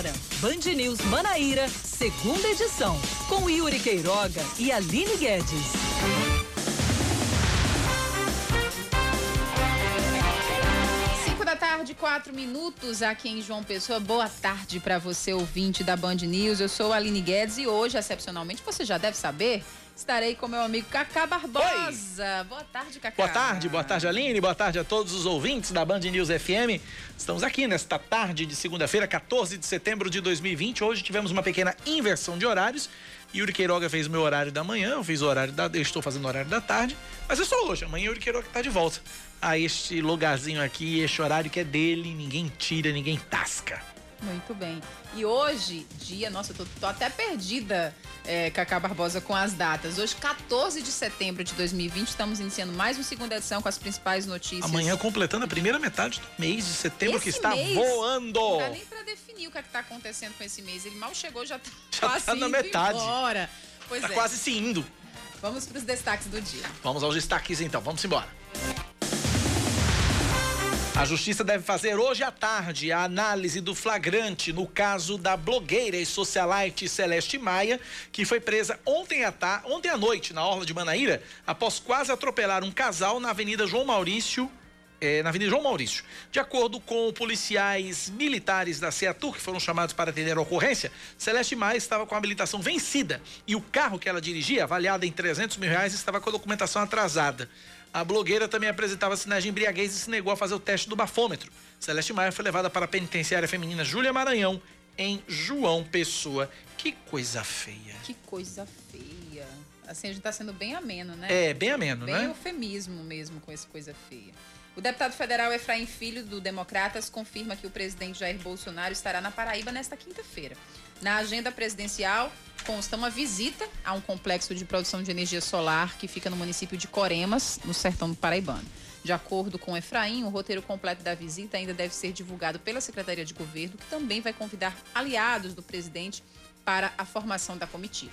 Agora, Band News Manaíra, segunda edição, com Yuri Queiroga e Aline Guedes. Cinco da tarde, quatro minutos aqui em João Pessoa. Boa tarde para você, ouvinte da Band News. Eu sou a Aline Guedes e hoje, excepcionalmente, você já deve saber, estarei com meu amigo Cacá Barbosa. Oi. Boa tarde, Cacá. Boa tarde, boa tarde, Aline. Boa tarde a todos os ouvintes da Band News FM. Estamos aqui nesta tarde de segunda-feira, 14 de setembro de 2020. Hoje tivemos uma pequena inversão de horários. Yuri Queiroga fez o meu horário da manhã, eu fiz o horário da. Eu estou fazendo o horário da tarde, mas é só hoje. Amanhã Yuri Queiroga está de volta a este lugarzinho aqui, este horário que é dele, ninguém tira, ninguém tasca. Muito bem. E hoje, dia, nossa, eu tô, tô até perdida, é, Cacá Barbosa, com as datas. Hoje, 14 de setembro de 2020, estamos iniciando mais uma segunda edição com as principais notícias. Amanhã completando a primeira metade do mês de setembro Esse que está mês, voando. Não dá nem pra definir o que é que tá acontecendo com esse mês. Ele mal chegou, já tá Já quase tá na metade. embora. Pois Tá é. quase se indo. Vamos pros destaques do dia. Vamos aos destaques então, vamos embora. A Justiça deve fazer hoje à tarde a análise do flagrante no caso da blogueira e socialite Celeste Maia, que foi presa ontem à, ta- ontem à noite na Orla de Manaíra, após quase atropelar um casal na Avenida João Maurício. eh, na Avenida João Maurício. De acordo com policiais militares da CEATUR, que foram chamados para atender a ocorrência, Celeste Maia estava com a habilitação vencida e o carro que ela dirigia, avaliado em 300 mil reais, estava com a documentação atrasada. A blogueira também apresentava sinais de embriaguez e se negou a fazer o teste do bafômetro. Celeste Maia foi levada para a penitenciária feminina Júlia Maranhão, em João Pessoa. Que coisa feia. Que coisa feia. Assim, a gente tá sendo bem ameno, né? É, bem ameno, Bem né? eufemismo mesmo com essa coisa feia. O deputado federal Efraim Filho, do Democratas, confirma que o presidente Jair Bolsonaro estará na Paraíba nesta quinta-feira. Na agenda presidencial consta uma visita a um complexo de produção de energia solar que fica no município de Coremas, no sertão do Paraibano. De acordo com Efraim, o roteiro completo da visita ainda deve ser divulgado pela Secretaria de Governo, que também vai convidar aliados do presidente para a formação da comitiva.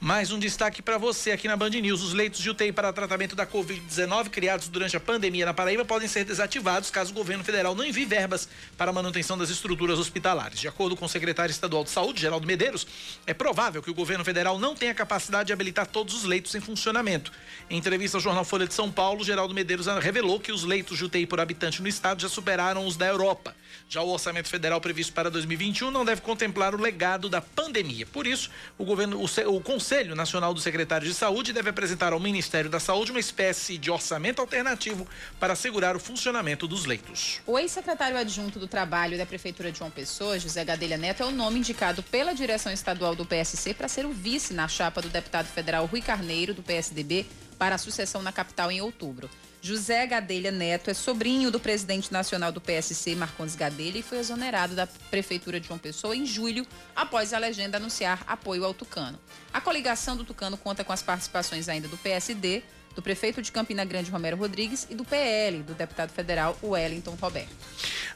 Mais um destaque para você aqui na Band News. Os leitos de UTI para tratamento da Covid-19 criados durante a pandemia na Paraíba podem ser desativados caso o governo federal não envie verbas para a manutenção das estruturas hospitalares. De acordo com o secretário estadual de Saúde, Geraldo Medeiros, é provável que o governo federal não tenha capacidade de habilitar todos os leitos em funcionamento. Em entrevista ao jornal Folha de São Paulo, Geraldo Medeiros revelou que os leitos de UTI por habitante no estado já superaram os da Europa. Já o orçamento federal previsto para 2021 não deve contemplar o legado da pandemia. Por isso, o governo, o, o Conselho Nacional dos Secretários de Saúde deve apresentar ao Ministério da Saúde uma espécie de orçamento alternativo para assegurar o funcionamento dos leitos. O ex-secretário adjunto do Trabalho da Prefeitura de João Pessoa, José Gadelha Neto, é o nome indicado pela direção estadual do PSC para ser o vice na chapa do deputado federal Rui Carneiro, do PSDB, para a sucessão na capital em outubro. José Gadelha Neto é sobrinho do presidente nacional do PSC, Marcondes Gadelha, e foi exonerado da Prefeitura de João Pessoa em julho, após a legenda anunciar apoio ao Tucano. A coligação do Tucano conta com as participações ainda do PSD, do prefeito de Campina Grande, Romero Rodrigues, e do PL, do deputado federal Wellington Roberto.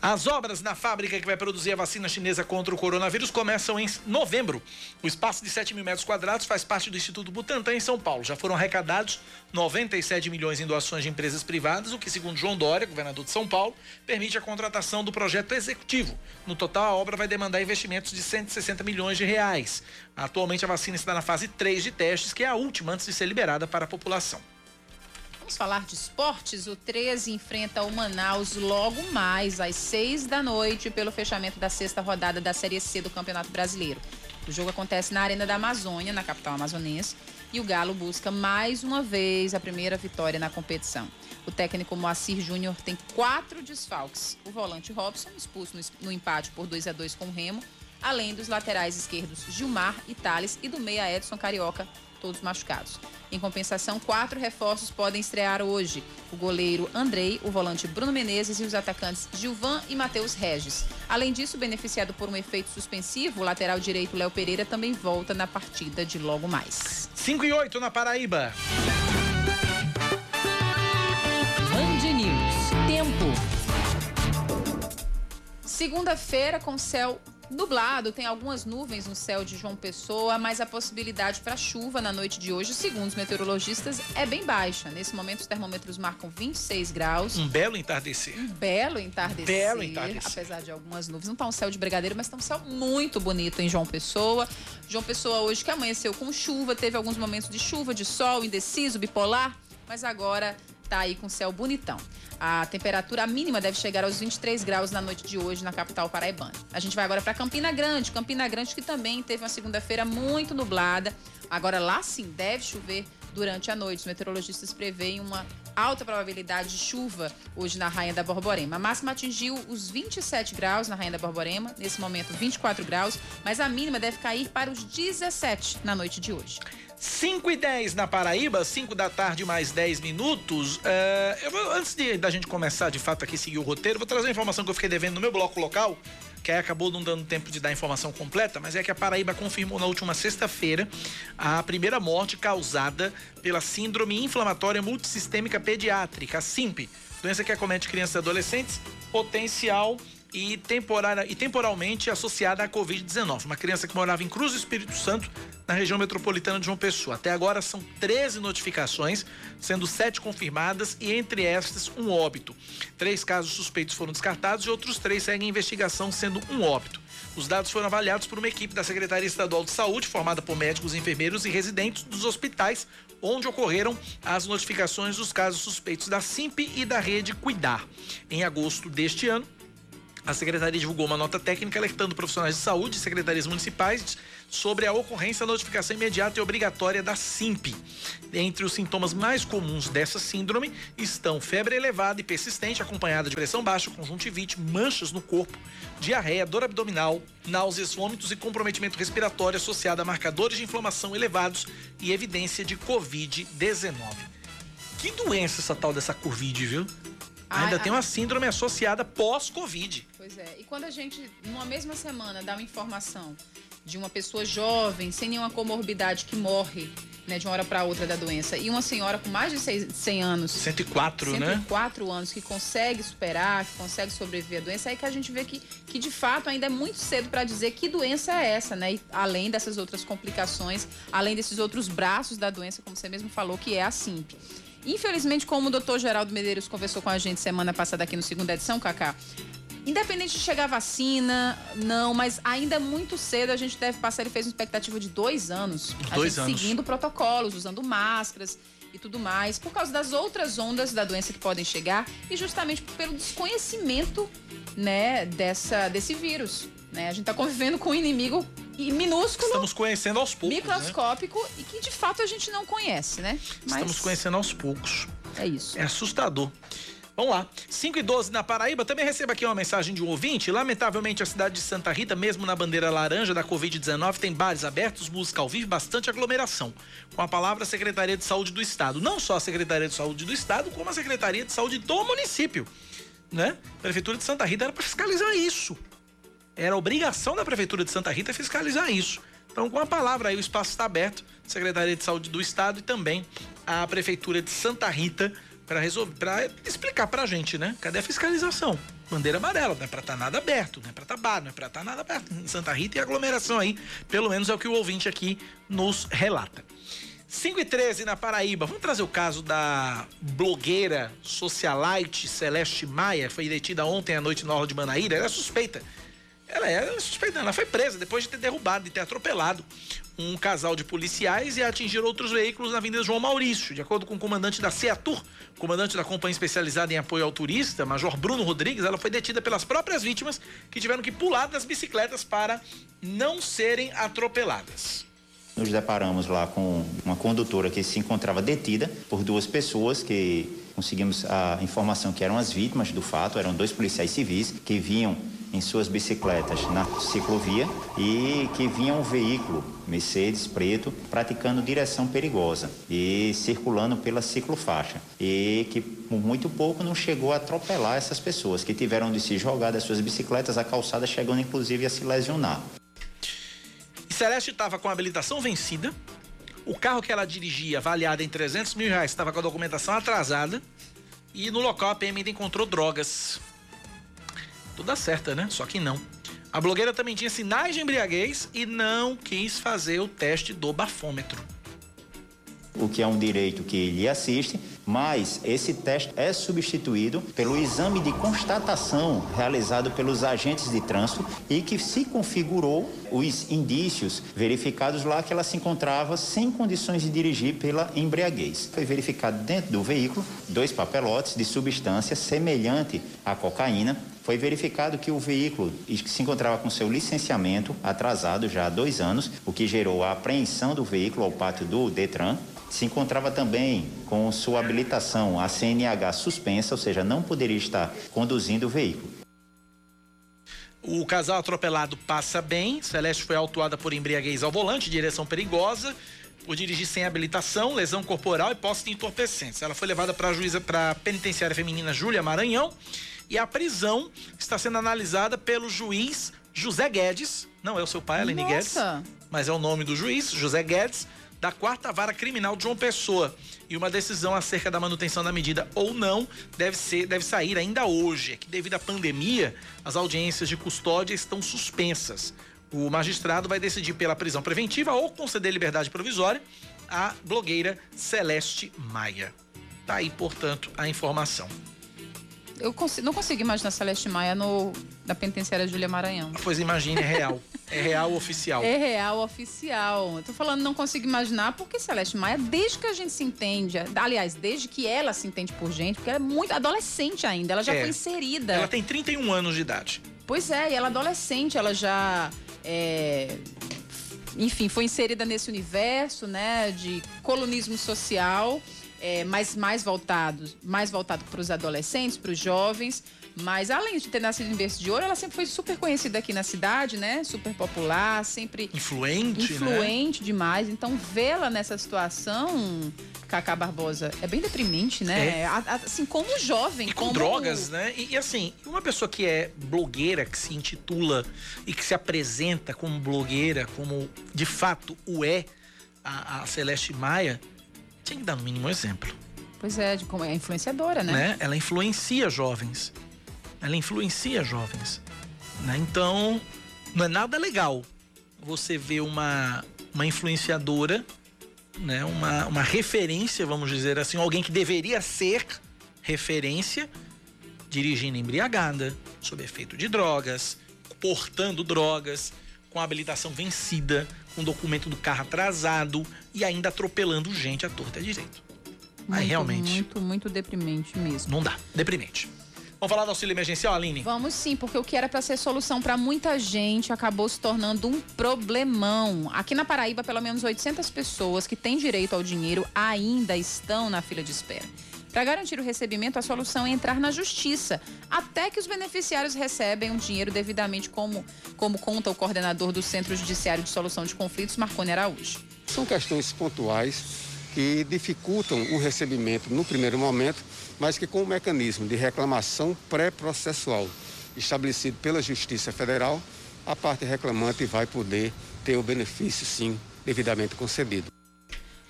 As obras na fábrica que vai produzir a vacina chinesa contra o coronavírus começam em novembro. O espaço de 7 mil metros quadrados faz parte do Instituto Butantan, em São Paulo. Já foram arrecadados 97 milhões em doações de empresas privadas, o que, segundo João Dória, governador de São Paulo, permite a contratação do projeto executivo. No total, a obra vai demandar investimentos de 160 milhões de reais. Atualmente, a vacina está na fase 3 de testes, que é a última antes de ser liberada para a população. Vamos falar de esportes. O 13 enfrenta o Manaus logo mais, às 6 da noite, pelo fechamento da sexta rodada da Série C do Campeonato Brasileiro. O jogo acontece na Arena da Amazônia, na capital amazonense, e o Galo busca mais uma vez a primeira vitória na competição. O técnico Moacir Júnior tem quatro desfalques. O volante Robson, expulso no, empate por 2 a 2 com o Remo, além dos laterais esquerdos Gilmar e Thales e do meia Edson Carioca, todos machucados. Em compensação, quatro reforços podem estrear hoje: o goleiro Andrei, o volante Bruno Menezes e os atacantes Gilvan e Matheus Regis. Além disso, beneficiado por um efeito suspensivo, o lateral direito Léo Pereira também volta na partida de logo mais. 5 e 8 na Paraíba. Band News. Tempo. Segunda-feira com céu Nublado, tem algumas nuvens no céu de João Pessoa, mas a possibilidade para chuva na noite de hoje, segundo os meteorologistas, é bem baixa. Nesse momento, os termômetros marcam 26 graus. Um belo entardecer. Um belo entardecer. Belo entardecer. Apesar de algumas nuvens. Não está um céu de brigadeiro, mas está um céu muito bonito em João Pessoa. João Pessoa hoje que amanheceu com chuva, teve alguns momentos de chuva, de sol, indeciso, bipolar, mas agora tá aí com céu bonitão. A temperatura mínima deve chegar aos 23 graus na noite de hoje na capital paraibana. A gente vai agora para Campina Grande. Campina Grande que também teve uma segunda-feira muito nublada. Agora lá sim deve chover durante a noite. Os meteorologistas preveem uma alta probabilidade de chuva hoje na Rainha da Borborema. A máxima atingiu os 27 graus na Rainha da Borborema, nesse momento 24 graus, mas a mínima deve cair para os 17 na noite de hoje. 5 e 10 na Paraíba, 5 da tarde mais 10 minutos. Uh, eu vou, antes de, da gente começar de fato aqui seguir o roteiro, vou trazer uma informação que eu fiquei devendo no meu bloco local, que aí acabou não dando tempo de dar a informação completa, mas é que a Paraíba confirmou na última sexta-feira a primeira morte causada pela Síndrome Inflamatória Multissistêmica Pediátrica, a SIMP, doença que acomete crianças e adolescentes, potencial e, temporária, e temporalmente associada à Covid-19. Uma criança que morava em Cruz do Espírito Santo, na região metropolitana de João Pessoa. Até agora são 13 notificações, sendo sete confirmadas e entre estas um óbito. Três casos suspeitos foram descartados e outros três seguem investigação, sendo um óbito. Os dados foram avaliados por uma equipe da Secretaria Estadual de Saúde, formada por médicos, enfermeiros e residentes dos hospitais onde ocorreram as notificações dos casos suspeitos da SIMP e da rede Cuidar. Em agosto deste ano, a secretaria divulgou uma nota técnica alertando profissionais de saúde e secretarias municipais sobre a ocorrência da notificação imediata e obrigatória da SIMP. Entre os sintomas mais comuns dessa síndrome estão febre elevada e persistente, acompanhada de pressão baixa, conjuntivite, manchas no corpo, diarreia, dor abdominal, náuseas, vômitos e comprometimento respiratório associado a marcadores de inflamação elevados e evidência de Covid-19. Que doença essa tal dessa Covid, viu? Ainda ai, tem uma síndrome associada pós-Covid. Pois é. E quando a gente, numa mesma semana, dá uma informação de uma pessoa jovem, sem nenhuma comorbidade, que morre né, de uma hora para outra da doença, e uma senhora com mais de 100 anos. 104, 104 né? 104 anos, que consegue superar, que consegue sobreviver à doença, é aí que a gente vê que, que de fato ainda é muito cedo para dizer que doença é essa, né? E, além dessas outras complicações, além desses outros braços da doença, como você mesmo falou, que é a SIMP. Infelizmente, como o doutor Geraldo Medeiros conversou com a gente semana passada aqui no segunda edição, Cacá, Independente de chegar vacina, não, mas ainda é muito cedo a gente deve passar. Ele fez uma expectativa de dois anos. Dois anos. Seguindo protocolos, usando máscaras e tudo mais, por causa das outras ondas da doença que podem chegar e justamente pelo desconhecimento, né, dessa, desse vírus. Né? A gente está convivendo com um inimigo minúsculo. Estamos conhecendo aos poucos. Né? Microscópico né? e que de fato a gente não conhece, né? Mas... Estamos conhecendo aos poucos. É isso. É assustador. Vamos lá. 5 e 12 na Paraíba. Também recebo aqui uma mensagem de um ouvinte. Lamentavelmente, a cidade de Santa Rita, mesmo na bandeira laranja da Covid-19, tem bares abertos, música ao vivo, bastante aglomeração. Com a palavra Secretaria de Saúde do Estado. Não só a Secretaria de Saúde do Estado, como a Secretaria de Saúde do município. Né? A Prefeitura de Santa Rita era para fiscalizar isso. Era obrigação da Prefeitura de Santa Rita fiscalizar isso. Então, com a palavra aí, o espaço está aberto. Secretaria de Saúde do Estado e também a Prefeitura de Santa Rita para resolver, para explicar para a gente, né? Cadê a fiscalização? Bandeira amarela, não é para estar tá nada aberto, não é para estar tá bar, não é para estar tá nada aberto. Santa Rita e aglomeração aí, pelo menos é o que o ouvinte aqui nos relata. 5 e 13 na Paraíba. Vamos trazer o caso da blogueira socialite Celeste Maia, foi detida ontem à noite na Orla de Manaíra. Ela é suspeita ela é suspeita, ela foi presa depois de ter derrubado, de ter atropelado um casal de policiais e atingir outros veículos na Avenida João Maurício. De acordo com o comandante da CEATUR, comandante da Companhia Especializada em Apoio ao Turista, Major Bruno Rodrigues, ela foi detida pelas próprias vítimas que tiveram que pular das bicicletas para não serem atropeladas. Nos deparamos lá com uma condutora que se encontrava detida por duas pessoas que conseguimos a informação que eram as vítimas do fato, eram dois policiais civis que vinham em suas bicicletas na ciclovia e que vinha um veículo Mercedes preto praticando direção perigosa e circulando pela ciclofaixa. E que por muito pouco não chegou a atropelar essas pessoas que tiveram de se jogar das suas bicicletas à calçada chegando inclusive a se lesionar. Celeste estava com a habilitação vencida, o carro que ela dirigia, avaliado em 300 mil reais, estava com a documentação atrasada. E no local a PM ainda encontrou drogas tudo acerta, né? Só que não. A blogueira também tinha sinais de embriaguez e não quis fazer o teste do bafômetro o que é um direito que lhe assiste, mas esse teste é substituído pelo exame de constatação realizado pelos agentes de trânsito e que se configurou os indícios verificados lá que ela se encontrava sem condições de dirigir pela embriaguez. Foi verificado dentro do veículo dois papelotes de substância semelhante à cocaína foi verificado que o veículo se encontrava com seu licenciamento atrasado já há dois anos, o que gerou a apreensão do veículo ao pátio do Detran se encontrava também com sua habilitação, a CNH suspensa, ou seja, não poderia estar conduzindo o veículo. O casal atropelado passa bem. Celeste foi autuada por embriaguez ao volante, direção perigosa, por dirigir sem habilitação, lesão corporal e posse de entorpecentes. Ela foi levada para a juíza para penitenciária feminina Júlia Maranhão e a prisão está sendo analisada pelo juiz José Guedes. Não é o seu pai, Aline Guedes, mas é o nome do juiz, José Guedes da quarta vara criminal de João Pessoa. E uma decisão acerca da manutenção da medida ou não deve ser deve sair ainda hoje. É que devido à pandemia, as audiências de custódia estão suspensas. O magistrado vai decidir pela prisão preventiva ou conceder liberdade provisória à blogueira Celeste Maia. Tá aí, portanto, a informação. Eu consigo, não consigo imaginar Celeste Maia no, na penitenciária Júlia Maranhão. Pois imagine, é real. É real oficial. É real oficial. Eu tô falando, não consigo imaginar, porque Celeste Maia, desde que a gente se entende, aliás, desde que ela se entende por gente, porque ela é muito adolescente ainda, ela já é. foi inserida. Ela tem 31 anos de idade. Pois é, e ela é adolescente, ela já. É, enfim, foi inserida nesse universo, né, de colonismo social, é, mas mais voltado, mais voltado para os adolescentes, para os jovens. Mas além de ter nascido em berço de ouro, ela sempre foi super conhecida aqui na cidade, né? Super popular, sempre. Influente. Né? Influente né? demais. Então, vê-la nessa situação, Cacá Barbosa, é bem deprimente, né? É. Assim, como jovem. E com como... drogas, né? E, e, assim, uma pessoa que é blogueira, que se intitula e que se apresenta como blogueira, como de fato o é, a, a Celeste Maia, tinha que dar no mínimo um exemplo. Pois é, de como é influenciadora, né? né? Ela influencia jovens ela influencia jovens. Né? Então, não é nada legal você ver uma, uma influenciadora, né? uma, uma referência, vamos dizer assim, alguém que deveria ser referência, dirigindo embriagada, sob efeito de drogas, portando drogas, com habilitação vencida, com documento do carro atrasado e ainda atropelando gente à torta direito. Muito, Aí realmente. Muito, muito deprimente mesmo. Não dá. Deprimente. Vamos falar do auxílio emergencial, Aline? Vamos sim, porque o que era para ser solução para muita gente acabou se tornando um problemão. Aqui na Paraíba, pelo menos 800 pessoas que têm direito ao dinheiro ainda estão na fila de espera. Para garantir o recebimento, a solução é entrar na justiça, até que os beneficiários recebem o dinheiro devidamente, como, como conta o coordenador do Centro Judiciário de Solução de Conflitos, Marconi Araújo. São questões pontuais que dificultam o recebimento no primeiro momento mas que com o mecanismo de reclamação pré-processual estabelecido pela Justiça Federal, a parte reclamante vai poder ter o benefício, sim, devidamente concedido.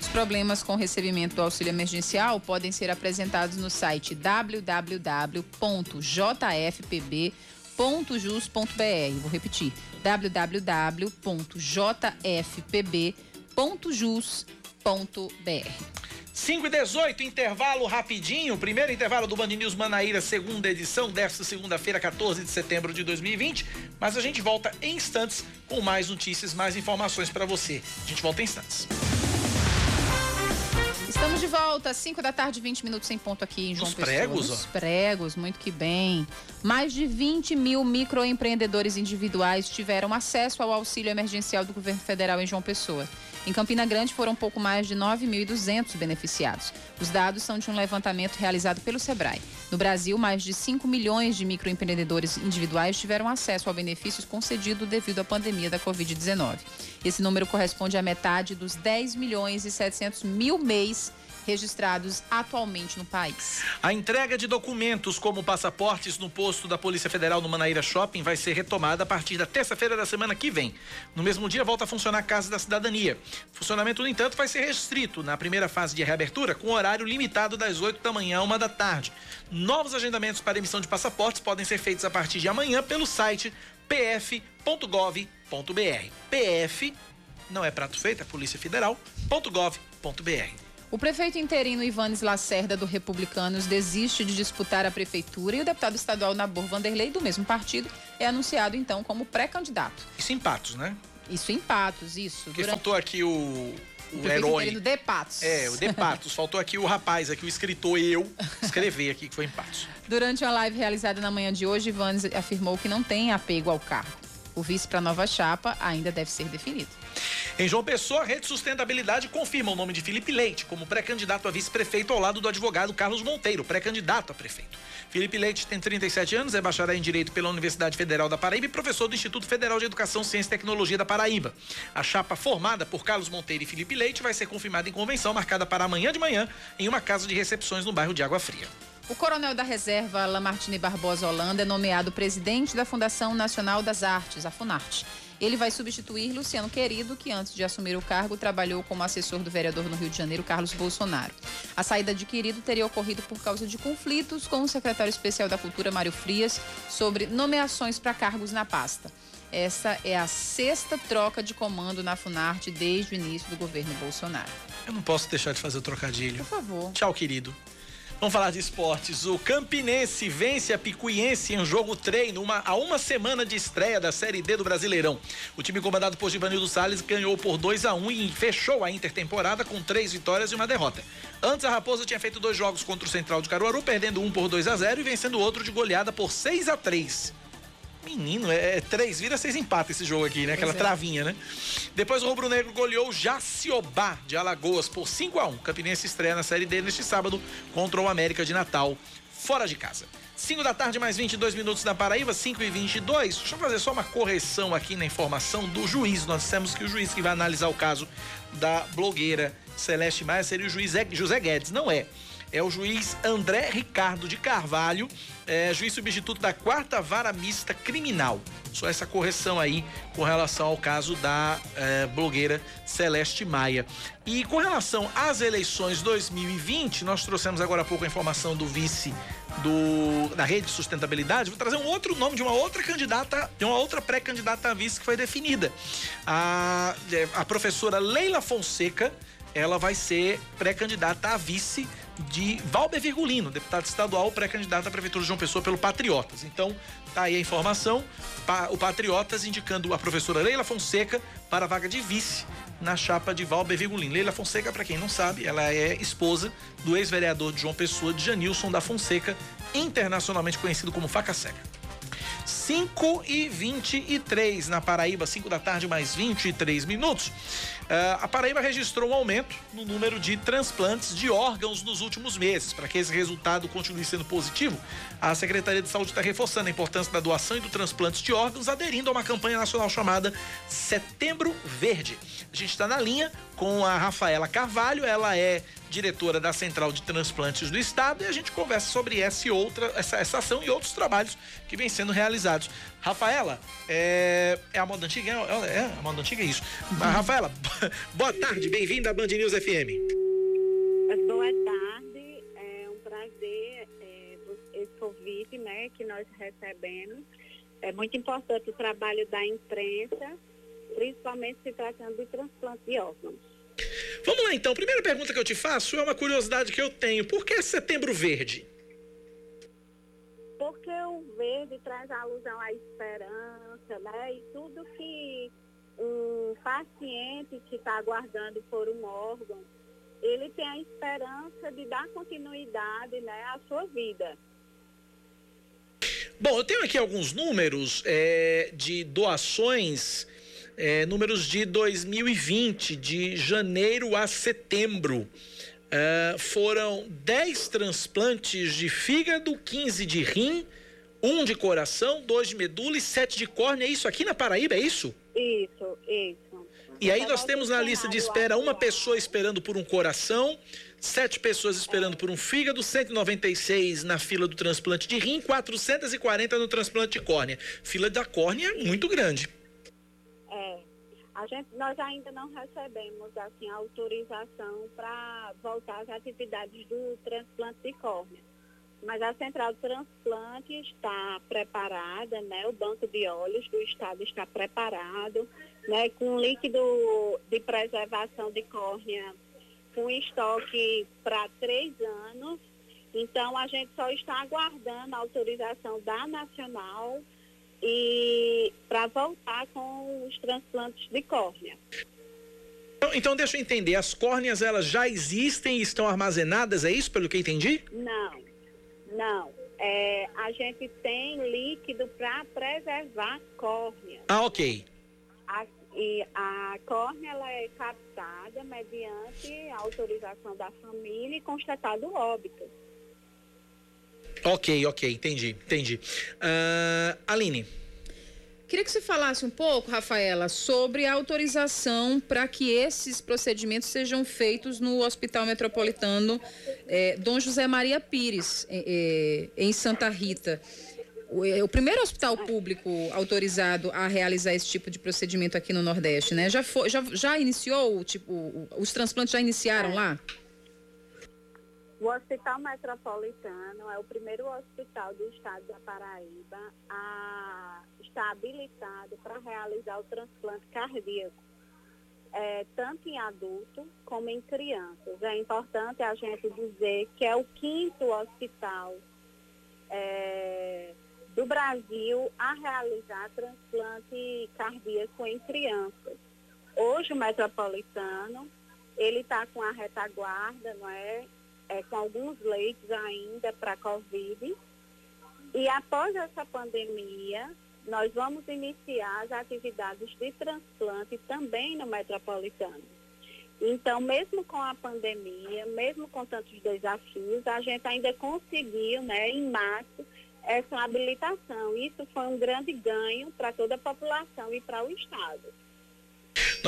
Os problemas com o recebimento do auxílio emergencial podem ser apresentados no site www.jfpb.jus.br. Vou repetir: www.jfpb.jus.br. 5 e 18, intervalo rapidinho. Primeiro intervalo do Band News Manaíra, segunda edição, desta segunda-feira, 14 de setembro de 2020. Mas a gente volta em instantes com mais notícias, mais informações para você. A gente volta em instantes. Estamos de volta, 5 da tarde, 20 minutos em ponto aqui em João Nos Pessoa. pregos, Nos pregos, muito que bem. Mais de 20 mil microempreendedores individuais tiveram acesso ao auxílio emergencial do governo federal em João Pessoa. Em Campina Grande foram pouco mais de 9.200 beneficiados. Os dados são de um levantamento realizado pelo Sebrae. No Brasil, mais de 5 milhões de microempreendedores individuais tiveram acesso ao benefícios concedido devido à pandemia da Covid-19. Esse número corresponde à metade dos 10 milhões e 700 mil mês registrados atualmente no país. A entrega de documentos como passaportes no posto da Polícia Federal no Manaíra Shopping vai ser retomada a partir da terça-feira da semana que vem. No mesmo dia volta a funcionar a Casa da Cidadania. O funcionamento, no entanto, vai ser restrito na primeira fase de reabertura com horário limitado das 8 da manhã a 1 da tarde. Novos agendamentos para emissão de passaportes podem ser feitos a partir de amanhã pelo site pf.gov.br. PF não é prato feito, é Polícia Federal.gov.br. O prefeito interino Ivanes Lacerda, do Republicanos, desiste de disputar a prefeitura e o deputado estadual Nabor Vanderlei, do mesmo partido, é anunciado então como pré-candidato. Isso em Patos, né? Isso em Patos, isso. Porque Durante... faltou aqui o, o, o herói. De Patos. É, o De Patos. faltou aqui o rapaz, aqui o escritor eu, escrever aqui que foi em Patos. Durante uma live realizada na manhã de hoje, Ivanes afirmou que não tem apego ao cargo. O vice para a nova chapa ainda deve ser definido. Em João Pessoa, a Rede Sustentabilidade confirma o nome de Felipe Leite como pré-candidato a vice-prefeito ao lado do advogado Carlos Monteiro, pré-candidato a prefeito. Felipe Leite tem 37 anos, é bacharel em Direito pela Universidade Federal da Paraíba e professor do Instituto Federal de Educação, Ciência e Tecnologia da Paraíba. A chapa formada por Carlos Monteiro e Felipe Leite vai ser confirmada em convenção marcada para amanhã de manhã em uma casa de recepções no bairro de Água Fria. O coronel da reserva Lamartine Barbosa Holanda é nomeado presidente da Fundação Nacional das Artes, a FUNARTE. Ele vai substituir Luciano Querido, que antes de assumir o cargo trabalhou como assessor do vereador no Rio de Janeiro, Carlos Bolsonaro. A saída de Querido teria ocorrido por causa de conflitos com o secretário especial da Cultura, Mário Frias, sobre nomeações para cargos na pasta. Essa é a sexta troca de comando na Funarte desde o início do governo Bolsonaro. Eu não posso deixar de fazer o trocadilho. Por favor. Tchau, querido. Vamos falar de esportes. O Campinense vence a Picuiense em jogo treino uma, a uma semana de estreia da Série D do Brasileirão. O time comandado por Givanildo Salles ganhou por 2 a 1 e fechou a intertemporada com três vitórias e uma derrota. Antes, a Raposa tinha feito dois jogos contra o Central de Caruaru, perdendo um por 2 a 0 e vencendo outro de goleada por 6 a 3 Menino, é, é três vira, seis empata esse jogo aqui, né? Aquela é. travinha, né? Depois o Rubro Negro goleou o Jaciobá de Alagoas por 5 a 1 Campinense estreia na Série D neste sábado contra o América de Natal, fora de casa. 5 da tarde, mais 22 minutos na Paraíba, 5 e 22. Deixa eu fazer só uma correção aqui na informação do juiz. Nós dissemos que o juiz que vai analisar o caso da blogueira Celeste Maia seria o juiz José Guedes. Não é é o juiz André Ricardo de Carvalho, é, juiz substituto da quarta vara mista criminal. Só essa correção aí com relação ao caso da é, blogueira Celeste Maia. E com relação às eleições 2020, nós trouxemos agora há pouco a informação do vice do, da rede de sustentabilidade. Vou trazer um outro nome de uma outra candidata, de uma outra pré-candidata a vice que foi definida. A, é, a professora Leila Fonseca, ela vai ser pré-candidata a vice de Valber Virgulino, deputado estadual pré-candidato à Prefeitura de João Pessoa pelo Patriotas. Então, tá aí a informação. O Patriotas indicando a professora Leila Fonseca para a vaga de vice na chapa de Valber Virgulino. Leila Fonseca, para quem não sabe, ela é esposa do ex-vereador de João Pessoa, Janilson da Fonseca, internacionalmente conhecido como Faca Cega. 5 e 23 na Paraíba, 5 da tarde, mais 23 minutos. Uh, a Paraíba registrou um aumento no número de transplantes de órgãos nos últimos meses. Para que esse resultado continue sendo positivo, a Secretaria de Saúde está reforçando a importância da doação e do transplante de órgãos, aderindo a uma campanha nacional chamada Setembro Verde. A gente está na linha com a Rafaela Carvalho, ela é diretora da Central de Transplantes do Estado, e a gente conversa sobre essa, outra, essa, essa ação e outros trabalhos que vêm sendo realizados. Rafaela, é, é a moda antiga? É, é, a moda antiga é isso. Uhum. Rafaela, boa tarde, bem-vinda à Band News FM. Boa tarde, é um prazer é, esse convite né, que nós recebemos. É muito importante o trabalho da imprensa, principalmente se tratando de transplante de órgãos. Vamos lá então. Primeira pergunta que eu te faço é uma curiosidade que eu tenho. Por que setembro verde? Porque o verde traz alusão à esperança, né? E tudo que um paciente que está aguardando por um órgão, ele tem a esperança de dar continuidade né, à sua vida. Bom, eu tenho aqui alguns números é, de doações é, números de 2020, de janeiro a setembro. É, foram 10 transplantes de fígado, 15 de rim, um de coração, dois de medula e sete de córnea. É isso aqui na Paraíba, é isso? Isso, isso. E aí nós temos na lista de espera uma pessoa esperando por um coração, sete pessoas esperando por um fígado, 196 na fila do transplante de rim, 440 no transplante de córnea. Fila da córnea muito grande. A gente, nós ainda não recebemos assim, autorização para voltar às atividades do transplante de córnea. Mas a central de transplante está preparada, né? O banco de óleos do estado está preparado, né? Com líquido de preservação de córnea com estoque para três anos. Então a gente só está aguardando a autorização da Nacional e para voltar com os transplantes de córnea. Então, então, deixa eu entender, as córneas elas já existem e estão armazenadas, é isso pelo que eu entendi? Não, não. É, a gente tem líquido para preservar a córnea. Ah, ok. A, e a córnea ela é captada mediante a autorização da família e constatado óbito. Ok, ok, entendi, entendi. Uh, Aline. Queria que você falasse um pouco, Rafaela, sobre a autorização para que esses procedimentos sejam feitos no Hospital Metropolitano eh, Dom José Maria Pires, eh, em Santa Rita. O, é o, primeiro hospital público autorizado a realizar esse tipo de procedimento aqui no Nordeste, né? Já, foi, já, já iniciou, tipo, os transplantes já iniciaram lá? O Hospital Metropolitano é o primeiro hospital do estado da Paraíba a estar habilitado para realizar o transplante cardíaco, é, tanto em adulto como em crianças. É importante a gente dizer que é o quinto hospital é, do Brasil a realizar transplante cardíaco em crianças. Hoje o Metropolitano, ele está com a retaguarda, não é? É, com alguns leitos ainda para Covid. E após essa pandemia, nós vamos iniciar as atividades de transplante também no metropolitano. Então, mesmo com a pandemia, mesmo com tantos desafios, a gente ainda conseguiu, né, em março, essa habilitação. Isso foi um grande ganho para toda a população e para o Estado.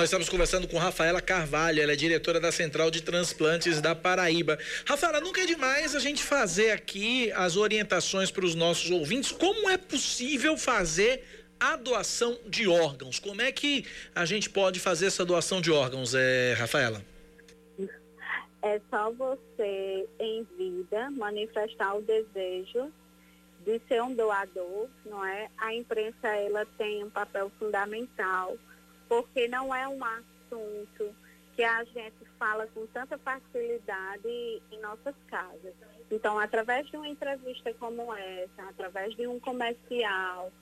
Nós estamos conversando com Rafaela Carvalho, ela é diretora da Central de Transplantes da Paraíba. Rafaela, nunca é demais a gente fazer aqui as orientações para os nossos ouvintes. Como é possível fazer a doação de órgãos? Como é que a gente pode fazer essa doação de órgãos, é, Rafaela? É só você, em vida, manifestar o desejo de ser um doador, não é? A imprensa, ela tem um papel fundamental porque não é um assunto que a gente fala com tanta facilidade em nossas casas. Então, através de uma entrevista como essa, através de um comercial,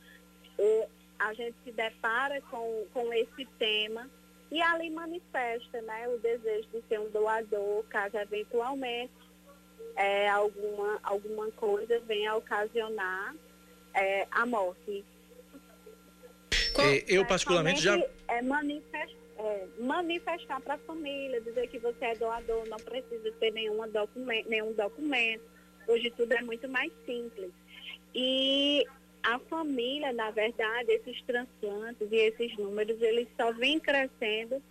a gente se depara com, com esse tema e ali manifesta né, o desejo de ser um doador, caso eventualmente é, alguma, alguma coisa venha ocasionar é, a morte é, eu particularmente já é manifestar, é, manifestar para a família, dizer que você é doador, não precisa ter nenhuma documento, nenhum documento. Hoje tudo é muito mais simples. E a família, na verdade, esses transplantes e esses números, eles só vêm crescendo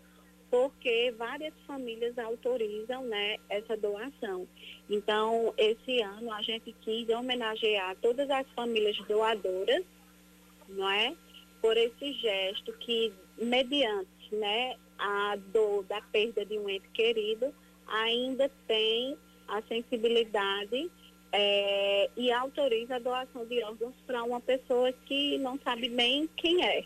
porque várias famílias autorizam né, essa doação. Então, esse ano a gente quis homenagear todas as famílias doadoras, não é? Por esse gesto que, mediante né, a dor da perda de um ente querido, ainda tem a sensibilidade é, e autoriza a doação de órgãos para uma pessoa que não sabe bem quem é.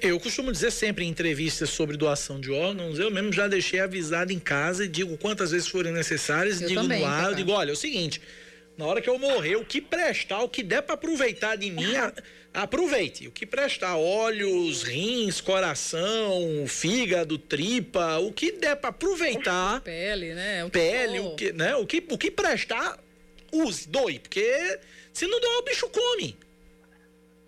Eu costumo dizer sempre em entrevistas sobre doação de órgãos, eu mesmo já deixei avisado em casa e digo quantas vezes forem necessárias, eu digo também, no ar, eu digo, olha, é o seguinte, na hora que eu morrer, o que prestar, o que der para aproveitar de mim, aproveite. O que prestar, olhos, rins, coração, fígado, tripa, o que der para aproveitar. Pele, né? O pele, o que, né? O que, o que prestar, use, doe, porque se não doar, o bicho come.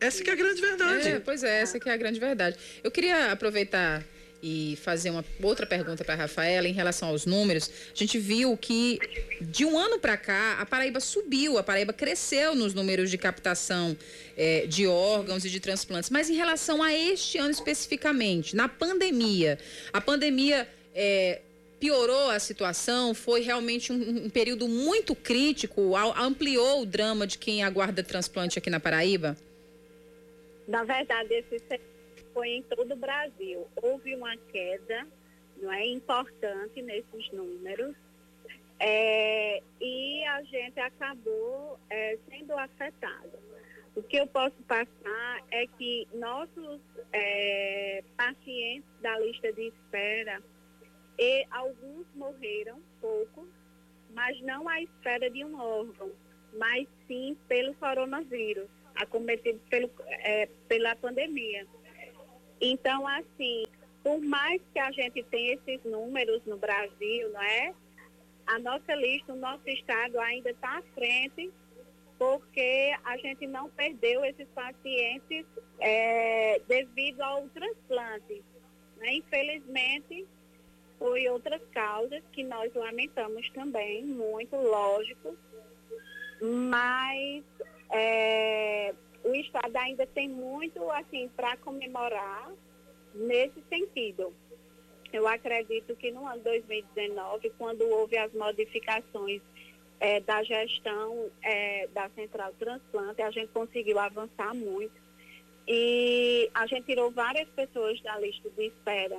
Essa que é a grande verdade. É, pois é, essa que é a grande verdade. Eu queria aproveitar e fazer uma outra pergunta para a Rafaela em relação aos números. A gente viu que de um ano para cá a Paraíba subiu, a Paraíba cresceu nos números de captação é, de órgãos e de transplantes. Mas em relação a este ano especificamente, na pandemia, a pandemia é, piorou a situação? Foi realmente um, um período muito crítico? Ampliou o drama de quem aguarda transplante aqui na Paraíba? Na verdade, esse foi em todo o Brasil. Houve uma queda não é, importante nesses números é, e a gente acabou é, sendo afetado. O que eu posso passar é que nossos é, pacientes da lista de espera, e alguns morreram, poucos, mas não à espera de um órgão, mas sim pelo coronavírus, acometido pelo, é, pela pandemia. Então, assim, por mais que a gente tenha esses números no Brasil, não é? A nossa lista, o nosso estado ainda está à frente, porque a gente não perdeu esses pacientes é, devido ao transplante. Né? Infelizmente, foi outras causas que nós lamentamos também, muito lógico, mas é, o Estado ainda tem muito assim para comemorar nesse sentido. Eu acredito que no ano 2019, quando houve as modificações é, da gestão é, da Central Transplante, a gente conseguiu avançar muito. E a gente tirou várias pessoas da lista de espera.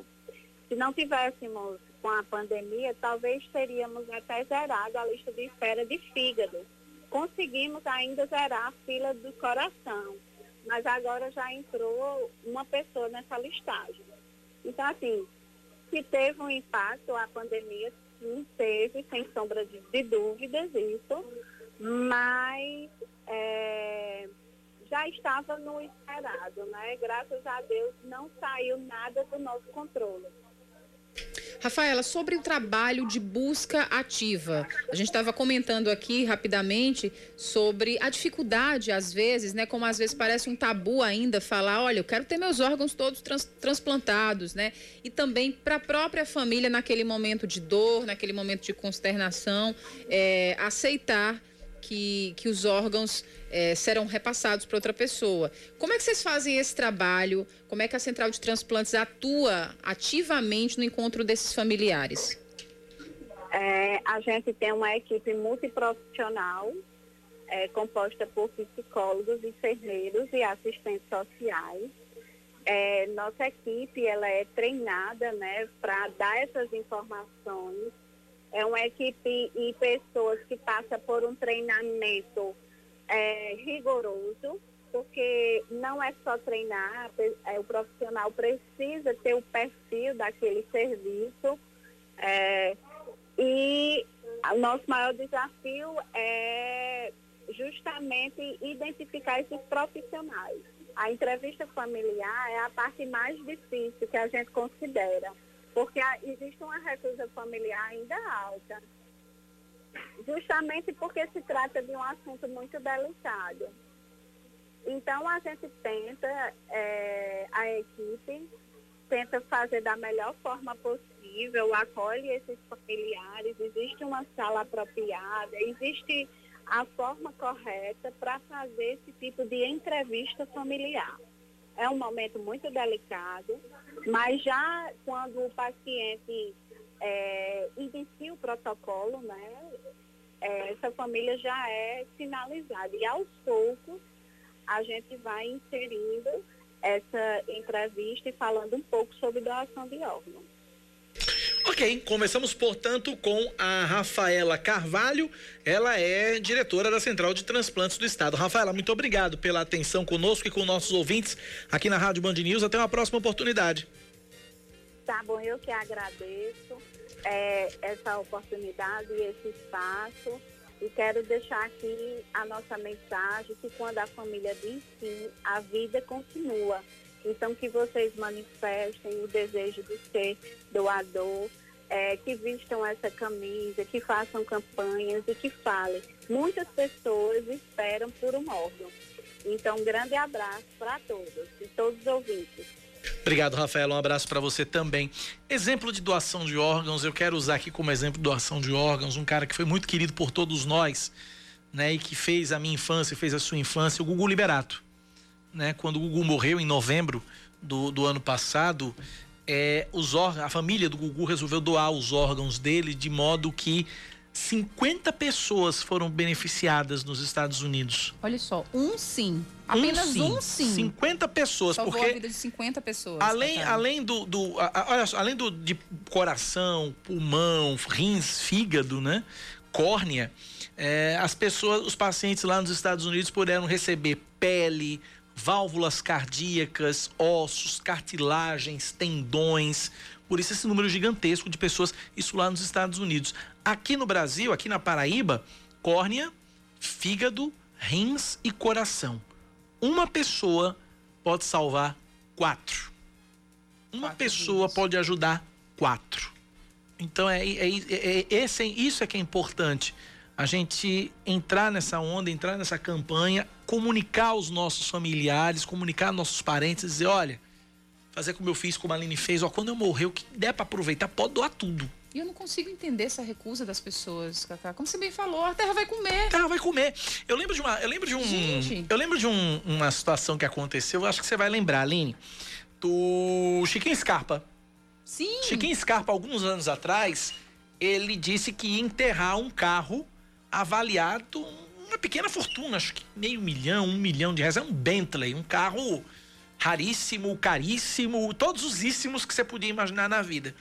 Se não tivéssemos com a pandemia, talvez teríamos até zerado a lista de espera de fígado conseguimos ainda zerar a fila do coração, mas agora já entrou uma pessoa nessa listagem. Então, assim, se teve um impacto, a pandemia sim teve, sem sombra de, de dúvidas, isso, mas é, já estava no esperado, né? Graças a Deus não saiu nada do nosso controle. Rafaela, sobre o trabalho de busca ativa, a gente estava comentando aqui rapidamente sobre a dificuldade, às vezes, né? Como às vezes parece um tabu ainda falar, olha, eu quero ter meus órgãos todos trans, transplantados, né? E também para a própria família, naquele momento de dor, naquele momento de consternação, é, aceitar que, que os órgãos é, serão repassados para outra pessoa. Como é que vocês fazem esse trabalho? Como é que a Central de Transplantes atua ativamente no encontro desses familiares? É, a gente tem uma equipe multiprofissional é, composta por psicólogos, enfermeiros e assistentes sociais. É, nossa equipe ela é treinada né, para dar essas informações é uma equipe e pessoas que passam por um treinamento é, rigoroso, porque não é só treinar, é, o profissional precisa ter o perfil daquele serviço. É, e o nosso maior desafio é justamente identificar esses profissionais. A entrevista familiar é a parte mais difícil que a gente considera porque existe uma recusa familiar ainda alta, justamente porque se trata de um assunto muito delicado. Então a gente tenta, é, a equipe tenta fazer da melhor forma possível, acolhe esses familiares, existe uma sala apropriada, existe a forma correta para fazer esse tipo de entrevista familiar. É um momento muito delicado, mas já quando o paciente é, inicia o protocolo, né, é, essa família já é finalizada. E aos poucos a gente vai inserindo essa entrevista e falando um pouco sobre doação de órgãos. Ok, conversamos, portanto, com a Rafaela Carvalho. Ela é diretora da Central de Transplantes do Estado. Rafaela, muito obrigado pela atenção conosco e com nossos ouvintes aqui na Rádio Band News. Até uma próxima oportunidade. Tá bom, eu que agradeço é, essa oportunidade e esse espaço. E quero deixar aqui a nossa mensagem que quando a família diz sim, a vida continua. Então, que vocês manifestem o desejo de ser doador, é, que vistam essa camisa, que façam campanhas e que falem. Muitas pessoas esperam por um órgão. Então, um grande abraço para todos e todos os ouvintes. Obrigado, Rafael. Um abraço para você também. Exemplo de doação de órgãos, eu quero usar aqui como exemplo de doação de órgãos um cara que foi muito querido por todos nós, né, e que fez a minha infância, fez a sua infância, o Gugu Liberato. Né? Quando o Gugu morreu em novembro do, do ano passado, é, os órgãos, a família do Gugu resolveu doar os órgãos dele de modo que 50 pessoas foram beneficiadas nos Estados Unidos. Olha só, um sim. Apenas um sim. Um sim. 50 pessoas. Salvou porque a vida de 50 pessoas. Além, além do. do a, olha só, além do, de coração, pulmão, rins, fígado, né? Córnea, é, as pessoas, os pacientes lá nos Estados Unidos puderam receber pele, válvulas cardíacas, ossos, cartilagens, tendões. Por isso esse número gigantesco de pessoas, isso lá nos Estados Unidos. Aqui no Brasil, aqui na Paraíba, córnea, fígado, rins e coração. Uma pessoa pode salvar quatro. Uma quatro pessoa pode ajudar quatro. Então é, é, é, é, esse, isso é que é importante. A gente entrar nessa onda, entrar nessa campanha, comunicar aos nossos familiares, comunicar aos nossos parentes, dizer, olha, fazer como eu fiz, como a Aline fez, ó, quando eu morrer, o que der para aproveitar, pode doar tudo. E eu não consigo entender essa recusa das pessoas, Cacá. Como você bem falou, a terra vai comer. A terra vai comer. Eu lembro de uma, eu lembro de um, Gente. eu lembro de um, uma situação que aconteceu. Eu acho que você vai lembrar, Aline, do Chiquinho Scarpa. Sim. Chiquinho Scarpa, alguns anos atrás, ele disse que ia enterrar um carro avaliado uma pequena fortuna, acho que meio milhão, um milhão de reais. É um Bentley, um carro raríssimo, caríssimo, todos os íssimos que você podia imaginar na vida.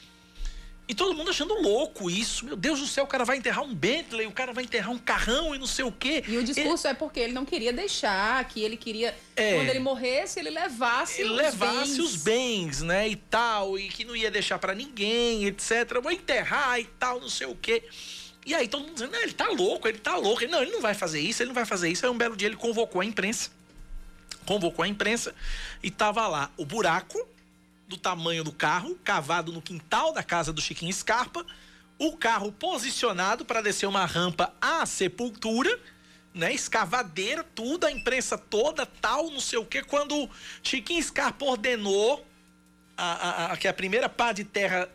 E todo mundo achando louco isso. Meu Deus do céu, o cara vai enterrar um Bentley, o cara vai enterrar um carrão e não sei o quê. E o discurso ele... é porque ele não queria deixar, que ele queria, é... quando ele morresse, ele levasse ele os levasse bens. os bens, né, e tal, e que não ia deixar para ninguém, etc. Vou enterrar e tal, não sei o quê. E aí todo mundo dizendo, ele tá louco, ele tá louco. Ele, não, ele não vai fazer isso, ele não vai fazer isso. Aí um belo dia ele convocou a imprensa, convocou a imprensa e tava lá o buraco do tamanho do carro, cavado no quintal da casa do Chiquinho Scarpa, o carro posicionado para descer uma rampa à sepultura, né? Escavadeira, tudo, a imprensa toda, tal, não sei o quê. Quando Chiquinho Scarpa ordenou a, a, a, que a primeira pá de terra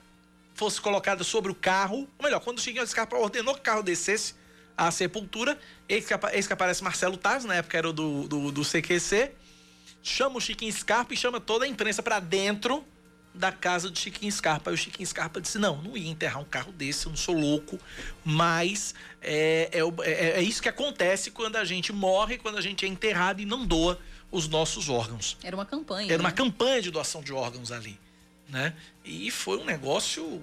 fosse colocada sobre o carro, ou melhor, quando o Chiquinho Scarpa ordenou que o carro descesse à sepultura, eis que, eis que aparece Marcelo Taz, na época era do, do, do CQC, chama o Chiquinho Scarpa e chama toda a imprensa para dentro da casa do Chiquinho Scarpa. Aí o Chiquinho Scarpa disse: Não, não ia enterrar um carro desse, eu não sou louco, mas é, é, é, é, isso que acontece quando a gente morre, quando a gente é enterrado e não doa os nossos órgãos. Era uma campanha. Era né? uma campanha de doação de órgãos ali. Né? E foi um negócio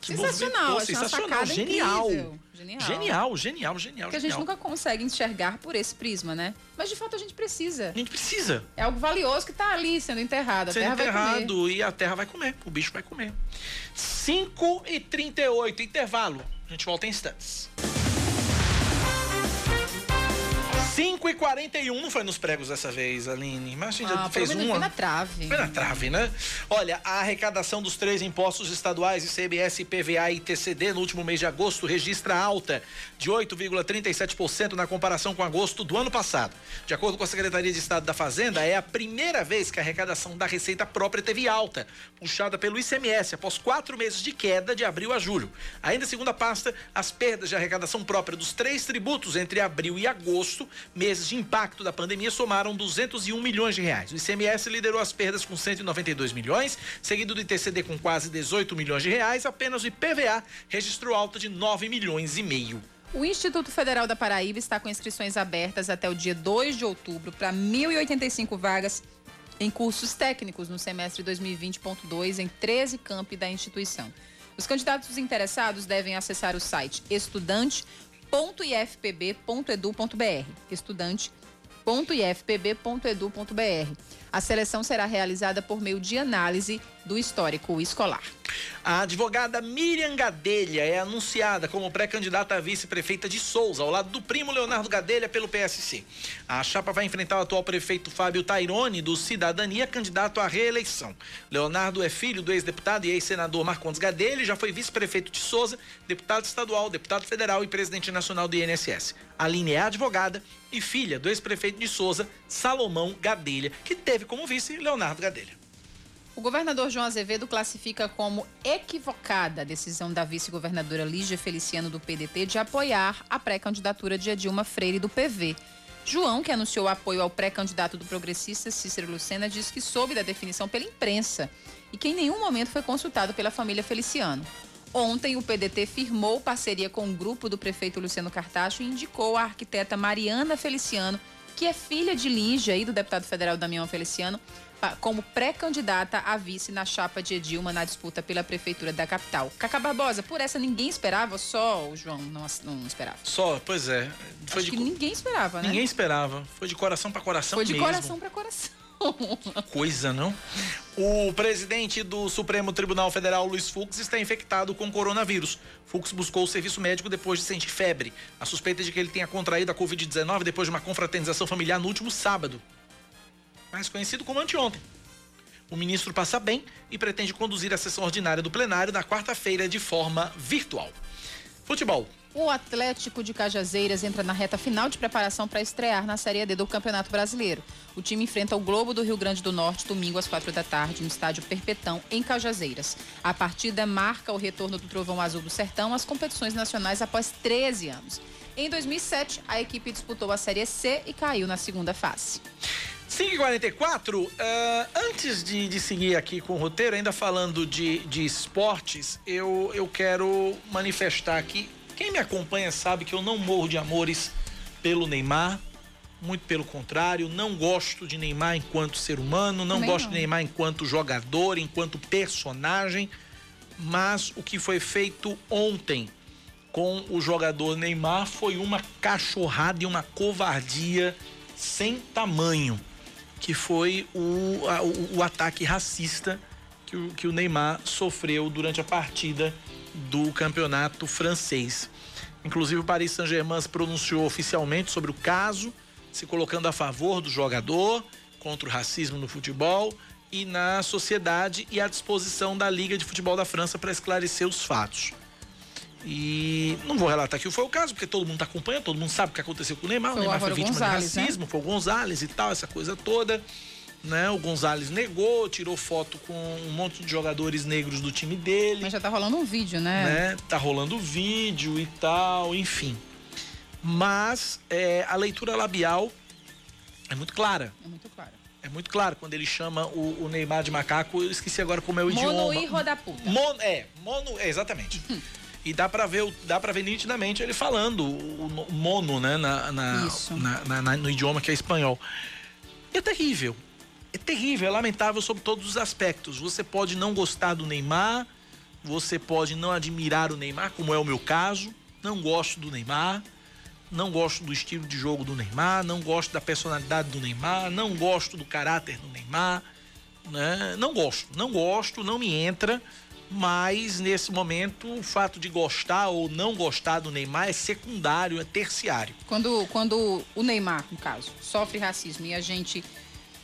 sensacional, sensacional, genial. Genial. Genial, genial, genial. Que a gente nunca consegue enxergar por esse prisma, né? Mas de fato a gente precisa. A gente precisa. É algo valioso que está ali sendo enterrado. A sendo terra enterrado e a terra vai comer. O bicho vai comer. 5 e 38 intervalo. A gente volta em instantes. 5 e 41 não foi nos pregos dessa vez, Aline. Mas a gente ah, já fez uma. Foi na trave. Foi na trave, né? Olha, a arrecadação dos três impostos estaduais, ICMS, PVA e TCD, no último mês de agosto, registra alta de 8,37% na comparação com agosto do ano passado. De acordo com a Secretaria de Estado da Fazenda, é a primeira vez que a arrecadação da receita própria teve alta, puxada pelo ICMS, após quatro meses de queda de abril a julho. Ainda segundo a pasta, as perdas de arrecadação própria dos três tributos entre abril e agosto meses de impacto da pandemia somaram 201 milhões de reais. O ICMS liderou as perdas com 192 milhões, seguido do ITCD com quase 18 milhões de reais. Apenas o IPVA registrou alta de 9 milhões e meio. O Instituto Federal da Paraíba está com inscrições abertas até o dia 2 de outubro para 1.085 vagas em cursos técnicos no semestre 2020.2 em 13 campi da instituição. Os candidatos interessados devem acessar o site estudante estudante.ifpb.edu.br. Estudante.ifpb.edu.br. A seleção será realizada por meio de análise do histórico escolar. A advogada Miriam Gadelha é anunciada como pré-candidata a vice-prefeita de Souza, ao lado do primo Leonardo Gadelha pelo PSC. A chapa vai enfrentar o atual prefeito Fábio Tairone, do Cidadania, candidato à reeleição. Leonardo é filho do ex-deputado e ex-senador Marcondes Gadelha, já foi vice-prefeito de Souza, deputado estadual, deputado federal e presidente nacional do INSS. Aline é advogada e filha do ex-prefeito de Souza, Salomão Gadelha, que teve como vice Leonardo Gadelha. O governador João Azevedo classifica como equivocada a decisão da vice-governadora Lígia Feliciano do PDT de apoiar a pré-candidatura de Edilma Freire do PV. João, que anunciou apoio ao pré-candidato do progressista Cícero Lucena, disse que soube da definição pela imprensa e que em nenhum momento foi consultado pela família Feliciano. Ontem, o PDT firmou parceria com o grupo do prefeito Luciano Cartacho e indicou a arquiteta Mariana Feliciano, que é filha de Lígia e do deputado federal Damião Feliciano, como pré-candidata a vice na chapa de Edilma na disputa pela prefeitura da capital. Cacá Barbosa, por essa ninguém esperava, só o João não, não esperava. Só, pois é. Foi Acho de... que ninguém esperava, né? Ninguém esperava. Foi de coração para coração Foi de mesmo. coração para coração. Coisa, não? O presidente do Supremo Tribunal Federal, Luiz Fux, está infectado com coronavírus. Fux buscou o serviço médico depois de sentir febre. A suspeita é de que ele tenha contraído a Covid-19 depois de uma confraternização familiar no último sábado mais conhecido como anteontem. O ministro passa bem e pretende conduzir a sessão ordinária do plenário na quarta-feira de forma virtual. Futebol. O Atlético de Cajazeiras entra na reta final de preparação para estrear na Série D do Campeonato Brasileiro. O time enfrenta o Globo do Rio Grande do Norte domingo às quatro da tarde no estádio Perpetão, em Cajazeiras. A partida marca o retorno do Trovão Azul do Sertão às competições nacionais após 13 anos. Em 2007, a equipe disputou a Série C e caiu na segunda fase. 5h44, uh, antes de, de, seguir aqui com o roteiro, ainda falando de, de esportes, eu, eu quero manifestar aqui. Quem me acompanha sabe que eu não morro de amores pelo Neymar, muito pelo contrário, não gosto de Neymar enquanto ser humano, não Também gosto não. de Neymar enquanto jogador, enquanto personagem, mas o que foi feito ontem com o jogador Neymar foi uma cachorrada e uma covardia sem tamanho que foi o, a, o, o, ataque racista que o, que o Neymar sofreu durante a partida do campeonato francês. Inclusive, o Paris Saint-Germain se pronunciou oficialmente sobre o caso, se colocando a favor do jogador contra o racismo no futebol e na sociedade e à disposição da Liga de Futebol da França para esclarecer os fatos. E não vou relatar que foi o caso, porque todo mundo está acompanhando, todo mundo sabe o que aconteceu com o Neymar. Foi o Neymar foi vítima Gonzalez, de né? racismo, né? foi o Gonzalez e tal, essa coisa toda. Né? O Gonzalez negou, tirou foto com um monte de jogadores negros do time dele. Mas já tá rolando um vídeo, né? né? Tá rolando vídeo e tal, enfim. Mas é, a leitura labial é muito clara. É muito clara. É muito claro quando ele chama o, o Neymar de macaco. Eu esqueci agora como é o mono idioma. Mono da puta. Mono, é, mono, é, exatamente. E dá para ver, dá para ver nitidamente ele falando o, o mono, né, na, na, na, na, no idioma que é espanhol. É terrível. É terrível, é lamentável sobre todos os aspectos. Você pode não gostar do Neymar, você pode não admirar o Neymar, como é o meu caso. Não gosto do Neymar, não gosto do estilo de jogo do Neymar, não gosto da personalidade do Neymar, não gosto do caráter do Neymar, né? Não gosto, não gosto, não me entra mas nesse momento o fato de gostar ou não gostar do Neymar é secundário, é terciário. Quando, quando o Neymar, no caso, sofre racismo e a gente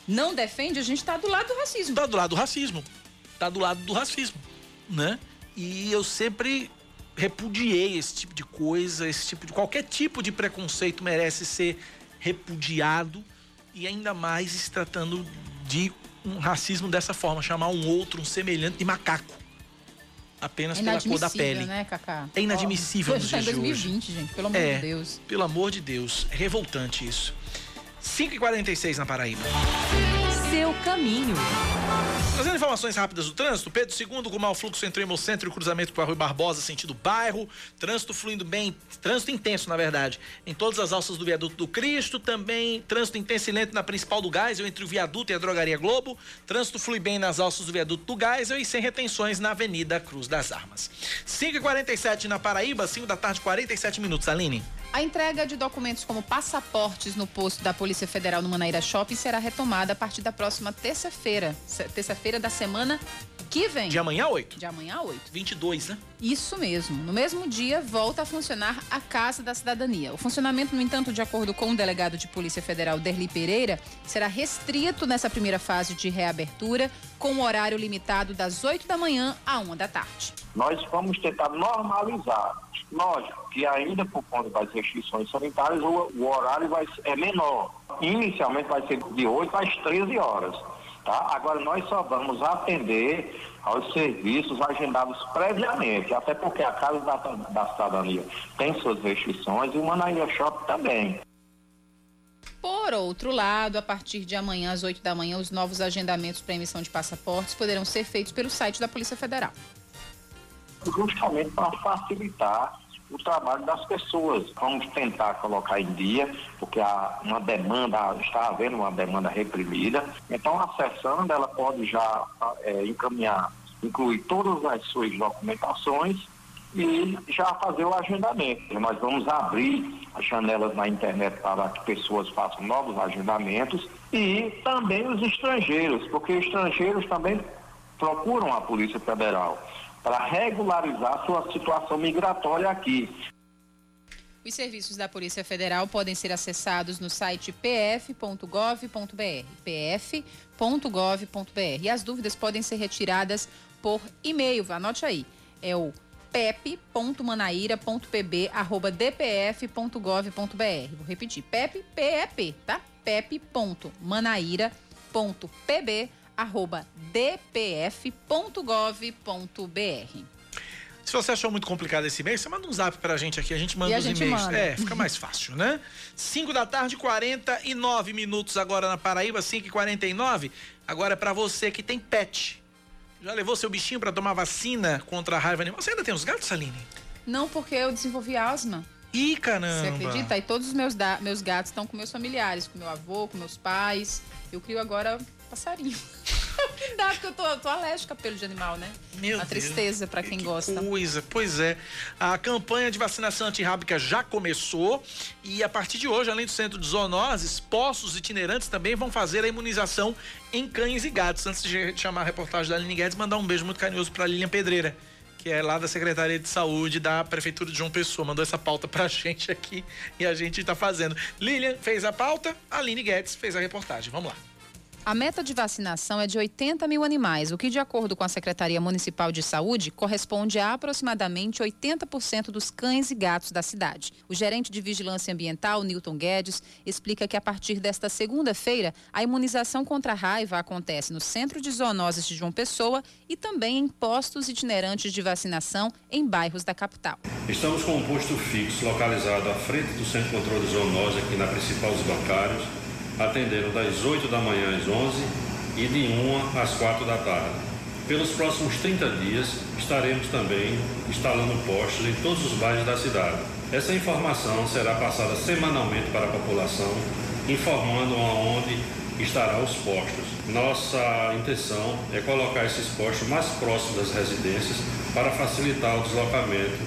não defende, a gente está do lado do racismo. Está do lado do racismo. Está do lado do racismo, né? E eu sempre repudiei esse tipo de coisa, esse tipo de qualquer tipo de preconceito merece ser repudiado e ainda mais se tratando de um racismo dessa forma, chamar um outro, um semelhante de macaco apenas pela cor da pele. Né, Cacá? É inadmissível oh, nos dias em 2020, gente, pelo amor é, de Deus. Pelo amor de Deus, é revoltante isso. 5h46 na Paraíba. Seu caminho. Trazendo informações rápidas do trânsito, Pedro II com mau fluxo entre o Hemocentro e o cruzamento com a Rui Barbosa, sentido bairro. Trânsito fluindo bem, trânsito intenso, na verdade, em todas as alças do viaduto do Cristo. Também trânsito intenso e lento na principal do Geisel, entre o viaduto e a drogaria Globo. Trânsito flui bem nas alças do viaduto do Geisel e sem retenções na Avenida Cruz das Armas. 5h47 na Paraíba, 5 da tarde, 47 minutos. Aline. A entrega de documentos como passaportes no posto da Polícia Federal no Manaíra Shopping será retomada a partir da próxima terça-feira. Terça-feira da semana que vem. De amanhã 8. De amanhã 8. 22, né? Isso mesmo. No mesmo dia, volta a funcionar a Casa da Cidadania. O funcionamento, no entanto, de acordo com o delegado de Polícia Federal, Derli Pereira, será restrito nessa primeira fase de reabertura, com um horário limitado das 8 da manhã à 1 da tarde. Nós vamos tentar normalizar Lógico que ainda por conta das restrições sanitárias o, o horário vai, é menor. Inicialmente vai ser de 8 às 13 horas. Tá? Agora, nós só vamos atender aos serviços agendados previamente, até porque a Casa da, da Cidadania tem suas restrições e o Manaíra Shop também. Por outro lado, a partir de amanhã, às 8 da manhã, os novos agendamentos para emissão de passaportes poderão ser feitos pelo site da Polícia Federal. Justamente para facilitar o trabalho das pessoas. Vamos tentar colocar em dia, porque há uma demanda, está havendo uma demanda reprimida. Então, acessando, ela pode já é, encaminhar, incluir todas as suas documentações e já fazer o agendamento. Nós vamos abrir as janelas na internet para que pessoas façam novos agendamentos e também os estrangeiros, porque estrangeiros também procuram a Polícia Federal para regularizar sua situação migratória aqui. Os serviços da Polícia Federal podem ser acessados no site pf.gov.br, pf.gov.br. E as dúvidas podem ser retiradas por e-mail, anote aí, é o pep.manaíra.pb@dpf.gov.br. Vou repetir, pep, p tá? pep.manaíra.pb@dpf.gov.br. Se você achou muito complicado esse e-mail, você manda um zap pra gente aqui, a gente manda e os e-mails. Manda. É, fica mais fácil, né? 5 da tarde, 49 minutos agora na Paraíba, 5 e 49 Agora é pra você que tem pet. Já levou seu bichinho para tomar vacina contra a raiva animal? Você ainda tem os gatos, Aline? Não, porque eu desenvolvi asma. Ih, caramba! Você acredita? E todos os meus, meus gatos estão com meus familiares, com meu avô, com meus pais. Eu crio agora passarinho. que dá, porque eu tô, tô alérgica a pelo de animal, né? Meu a tristeza para quem que gosta. Coisa, pois é. A campanha de vacinação antirrábica já começou e a partir de hoje, além do centro de zoonoses, postos itinerantes também vão fazer a imunização em cães e gatos. Antes de chamar a reportagem da Aline Guedes, mandar um beijo muito carinhoso para Lilian Pedreira que é lá da Secretaria de Saúde da Prefeitura de João Pessoa. Mandou essa pauta pra gente aqui e a gente está fazendo. Lilian fez a pauta, a Aline Guedes fez a reportagem. Vamos lá. A meta de vacinação é de 80 mil animais, o que, de acordo com a Secretaria Municipal de Saúde, corresponde a aproximadamente 80% dos cães e gatos da cidade. O gerente de Vigilância Ambiental, Newton Guedes, explica que a partir desta segunda-feira, a imunização contra a raiva acontece no Centro de Zoonoses de João Pessoa e também em postos itinerantes de vacinação em bairros da capital. Estamos com um posto fixo localizado à frente do Centro de Controle de Zoonose, aqui na principal dos bancários atendendo das 8 da manhã às 11 e de 1 às 4 da tarde. Pelos próximos 30 dias, estaremos também instalando postos em todos os bairros da cidade. Essa informação será passada semanalmente para a população, informando aonde estarão os postos. Nossa intenção é colocar esses postos mais próximos das residências para facilitar o deslocamento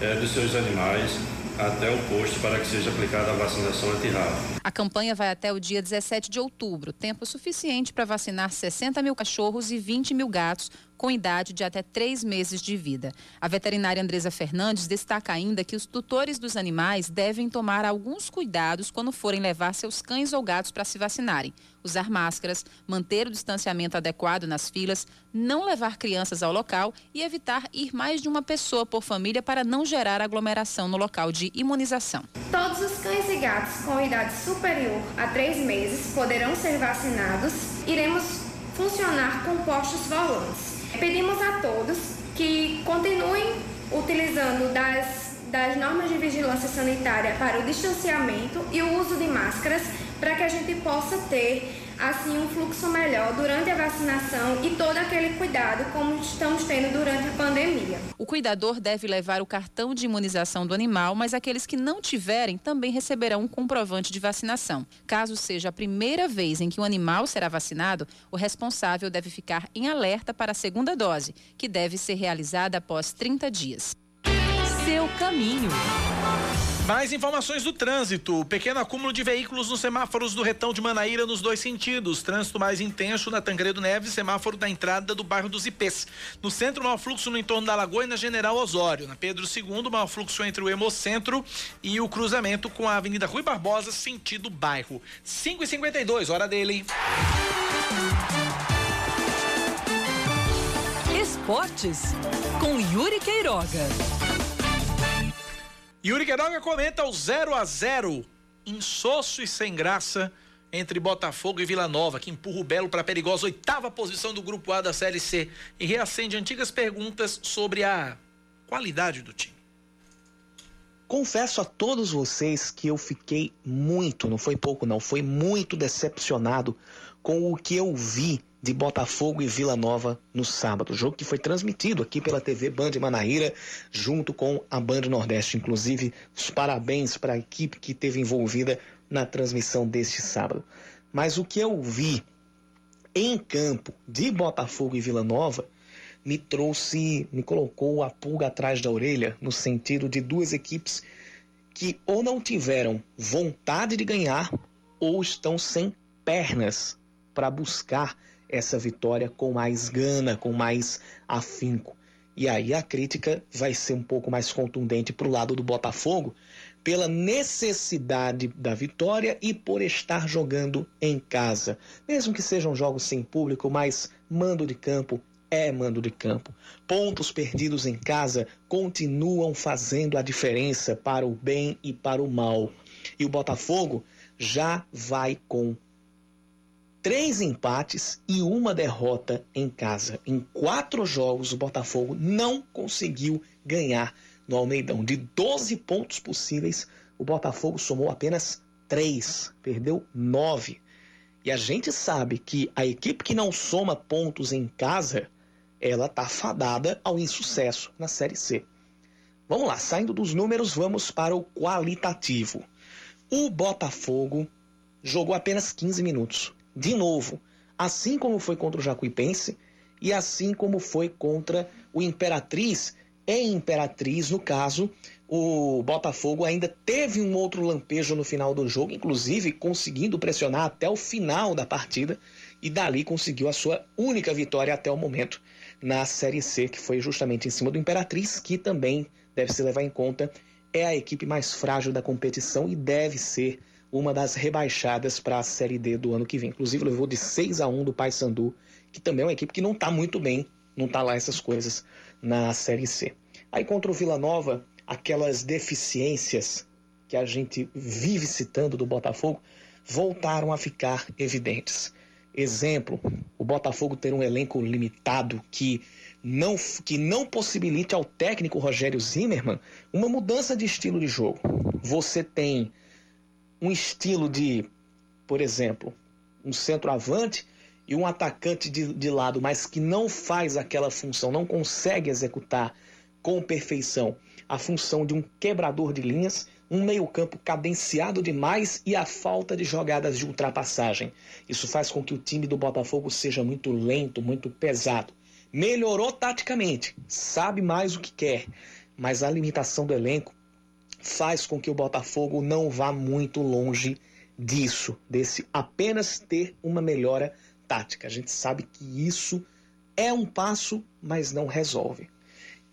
é, dos seus animais até o posto para que seja aplicada a vacinação antirrábica. A campanha vai até o dia 17 de outubro, tempo suficiente para vacinar 60 mil cachorros e 20 mil gatos com idade de até três meses de vida. A veterinária Andresa Fernandes destaca ainda que os tutores dos animais devem tomar alguns cuidados quando forem levar seus cães ou gatos para se vacinarem. Usar máscaras, manter o distanciamento adequado nas filas, não levar crianças ao local e evitar ir mais de uma pessoa por família para não gerar aglomeração no local de imunização. Todos os cães e gatos com idade superior a três meses poderão ser vacinados. Iremos funcionar com postos volantes. Pedimos a todos que continuem utilizando das, das normas de vigilância sanitária para o distanciamento e o uso de máscaras para que a gente possa ter assim um fluxo melhor durante a vacinação e todo aquele cuidado como estamos tendo durante a pandemia. O cuidador deve levar o cartão de imunização do animal, mas aqueles que não tiverem também receberão um comprovante de vacinação. Caso seja a primeira vez em que o animal será vacinado, o responsável deve ficar em alerta para a segunda dose, que deve ser realizada após 30 dias. Seu caminho. Mais informações do trânsito. Pequeno acúmulo de veículos nos semáforos do retão de Manaíra nos dois sentidos. Trânsito mais intenso na Tangredo Neves, semáforo da entrada do bairro dos Ipês. No centro, mau fluxo no entorno da Lagoa e na General Osório. Na Pedro II, mau fluxo entre o Hemocentro e o cruzamento com a Avenida Rui Barbosa, sentido bairro. 5 e 52 hora dele. Esportes com Yuri Queiroga. Yuri Queiroga comenta o 0 a 0 insosso e sem graça entre Botafogo e Vila Nova, que empurra o Belo para a perigosa oitava posição do Grupo A da Série C e reacende antigas perguntas sobre a qualidade do time. Confesso a todos vocês que eu fiquei muito, não foi pouco não, foi muito decepcionado com o que eu vi de Botafogo e Vila Nova no sábado. Jogo que foi transmitido aqui pela TV Band Manaíra, junto com a Band Nordeste. Inclusive, os parabéns para a equipe que esteve envolvida na transmissão deste sábado. Mas o que eu vi em campo de Botafogo e Vila Nova me trouxe, me colocou a pulga atrás da orelha, no sentido de duas equipes que ou não tiveram vontade de ganhar ou estão sem pernas para buscar essa vitória com mais gana, com mais afinco. E aí a crítica vai ser um pouco mais contundente para o lado do Botafogo, pela necessidade da vitória e por estar jogando em casa. Mesmo que sejam jogos sem público, mas mando de campo é mando de campo. Pontos perdidos em casa continuam fazendo a diferença para o bem e para o mal. E o Botafogo já vai com três empates e uma derrota em casa. Em quatro jogos, o Botafogo não conseguiu ganhar no Almeidão. De 12 pontos possíveis, o Botafogo somou apenas três, perdeu nove. E a gente sabe que a equipe que não soma pontos em casa ela está fadada ao insucesso na Série C. Vamos lá, saindo dos números, vamos para o qualitativo. O Botafogo jogou apenas 15 minutos. De novo, assim como foi contra o Jacuipense e assim como foi contra o Imperatriz. Em Imperatriz, no caso, o Botafogo ainda teve um outro lampejo no final do jogo, inclusive conseguindo pressionar até o final da partida e dali conseguiu a sua única vitória até o momento na Série C, que foi justamente em cima do Imperatriz, que também deve se levar em conta é a equipe mais frágil da competição e deve ser uma das rebaixadas para a Série D do ano que vem. Inclusive levou de 6 a 1 do Paysandu, que também é uma equipe que não está muito bem, não está lá essas coisas na Série C. Aí contra o Vila Nova, aquelas deficiências que a gente vive citando do Botafogo voltaram a ficar evidentes. Exemplo, o Botafogo ter um elenco limitado que não, que não possibilite ao técnico Rogério Zimmermann uma mudança de estilo de jogo. Você tem um estilo de, por exemplo, um centroavante e um atacante de, de lado, mas que não faz aquela função, não consegue executar com perfeição a função de um quebrador de linhas um meio-campo cadenciado demais e a falta de jogadas de ultrapassagem. Isso faz com que o time do Botafogo seja muito lento, muito pesado. Melhorou taticamente, sabe mais o que quer, mas a limitação do elenco faz com que o Botafogo não vá muito longe disso, desse apenas ter uma melhora tática. A gente sabe que isso é um passo, mas não resolve.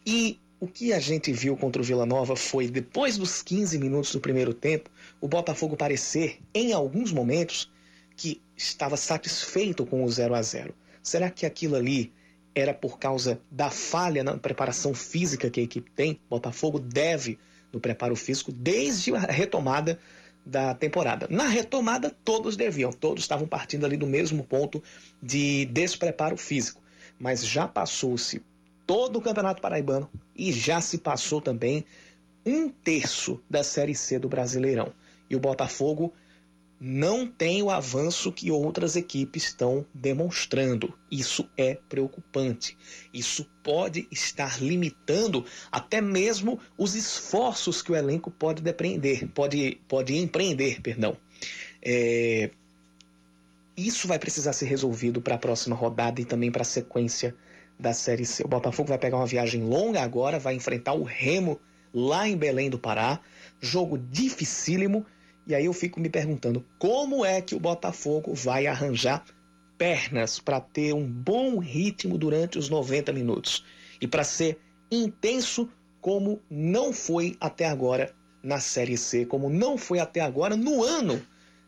E o que a gente viu contra o Vila Nova foi, depois dos 15 minutos do primeiro tempo, o Botafogo parecer, em alguns momentos, que estava satisfeito com o 0 a 0 Será que aquilo ali era por causa da falha na preparação física que a equipe tem? Botafogo deve no preparo físico desde a retomada da temporada. Na retomada, todos deviam, todos estavam partindo ali do mesmo ponto de despreparo físico. Mas já passou-se todo o Campeonato Paraibano e já se passou também um terço da Série C do Brasileirão. E o Botafogo não tem o avanço que outras equipes estão demonstrando. Isso é preocupante. Isso pode estar limitando até mesmo os esforços que o elenco pode depreender, pode, pode empreender, perdão. É... Isso vai precisar ser resolvido para a próxima rodada e também para a sequência da Série C. O Botafogo vai pegar uma viagem longa agora, vai enfrentar o Remo lá em Belém do Pará. Jogo dificílimo. E aí eu fico me perguntando como é que o Botafogo vai arranjar pernas para ter um bom ritmo durante os 90 minutos e para ser intenso como não foi até agora na Série C, como não foi até agora no ano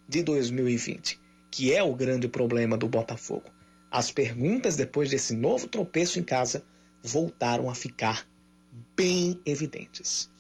de 2020, que é o grande problema do Botafogo. As perguntas depois desse novo tropeço em casa voltaram a ficar bem evidentes.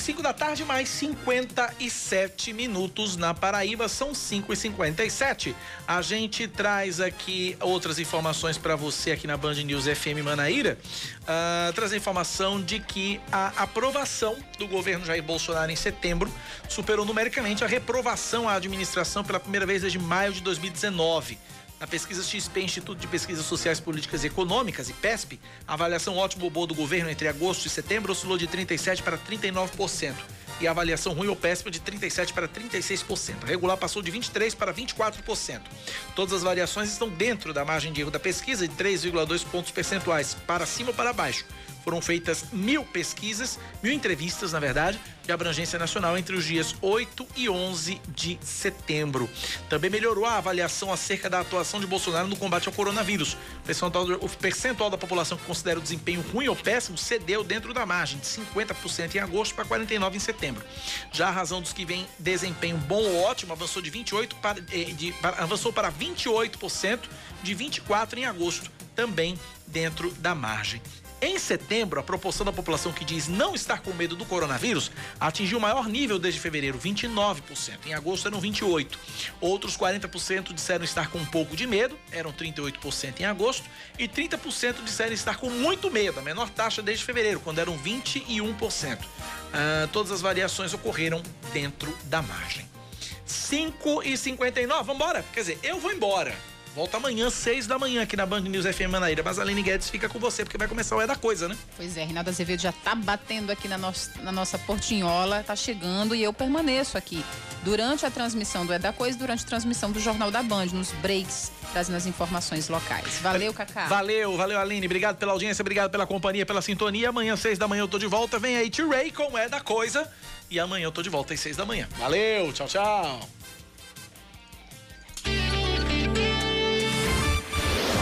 5 da tarde, mais 57 minutos na Paraíba, são 5 e 57 A gente traz aqui outras informações para você aqui na Band News FM Manaíra. Uh, traz a informação de que a aprovação do governo Jair Bolsonaro em setembro superou numericamente a reprovação à administração pela primeira vez desde maio de 2019. Na pesquisa XP, Instituto de Pesquisas Sociais, Políticas e Econômicas, e PESP, a avaliação ótimo ou boa do governo entre agosto e setembro oscilou de 37% para 39%. E a avaliação ruim ou péssima de 37% para 36%. A regular passou de 23% para 24%. Todas as variações estão dentro da margem de erro da pesquisa de 3,2 pontos percentuais, para cima ou para baixo. Foram feitas mil pesquisas, mil entrevistas, na verdade, de abrangência nacional entre os dias 8 e 11 de setembro. Também melhorou a avaliação acerca da atuação de Bolsonaro no combate ao coronavírus. O percentual da população que considera o desempenho ruim ou péssimo cedeu dentro da margem, de 50% em agosto para 49% em setembro. Já a razão dos que vem desempenho bom ou ótimo avançou de 28 para, eh, de, para, avançou para 28% de 24 em agosto, também dentro da margem. Em setembro, a proporção da população que diz não estar com medo do coronavírus atingiu o maior nível desde fevereiro, 29%. Em agosto eram 28%. Outros 40% disseram estar com um pouco de medo, eram 38% em agosto, e 30% disseram estar com muito medo, a menor taxa desde fevereiro, quando eram 21%. Ah, todas as variações ocorreram dentro da margem. 5 e 59 vamos embora? Quer dizer, eu vou embora. Volta amanhã, seis da manhã, aqui na Band News FM Manaíra. Mas a Aline Guedes fica com você, porque vai começar o É da Coisa, né? Pois é, Rinaldo Azevedo já tá batendo aqui na, na nossa portinhola, tá chegando e eu permaneço aqui durante a transmissão do É da Coisa, durante a transmissão do Jornal da Band, nos breaks, trazendo as informações locais. Valeu, Cacá. Valeu, valeu, Aline. Obrigado pela audiência, obrigado pela companhia, pela sintonia. Amanhã, seis da manhã, eu tô de volta. Vem aí, T-Ray com É da Coisa. E amanhã eu tô de volta às seis da manhã. Valeu, tchau, tchau.